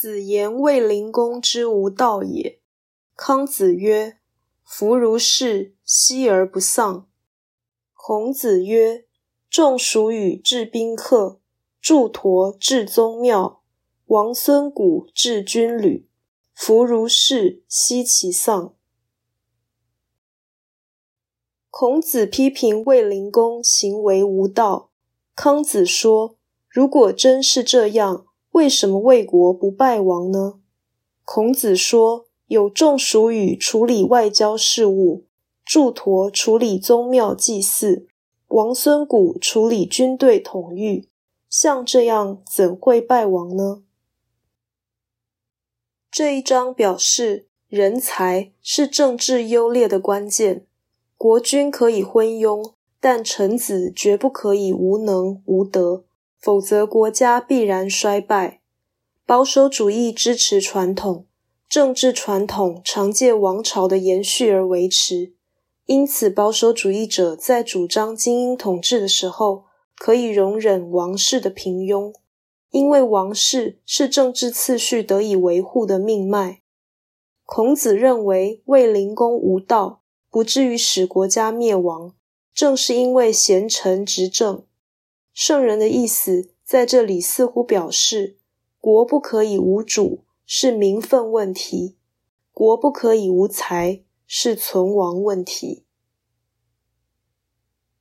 子言卫灵公之无道也。康子曰：“夫如是，息而不丧。”孔子曰：“仲叔与治宾客，祝陀治宗庙，王孙谷治军旅。夫如是，息其丧。”孔子批评卫灵公行为无道。康子说：“如果真是这样。”为什么魏国不败亡呢？孔子说：“有仲叔与处理外交事务，祝陀处理宗庙祭祀，王孙谷处理军队统御，像这样怎会败亡呢？”这一章表示，人才是政治优劣的关键。国君可以昏庸，但臣子绝不可以无能无德。否则，国家必然衰败。保守主义支持传统，政治传统常借王朝的延续而维持。因此，保守主义者在主张精英统治的时候，可以容忍王室的平庸，因为王室是政治次序得以维护的命脉。孔子认为，卫灵公无道，不至于使国家灭亡，正是因为贤臣执政。圣人的意思在这里似乎表示，国不可以无主，是名分问题；国不可以无才，是存亡问题。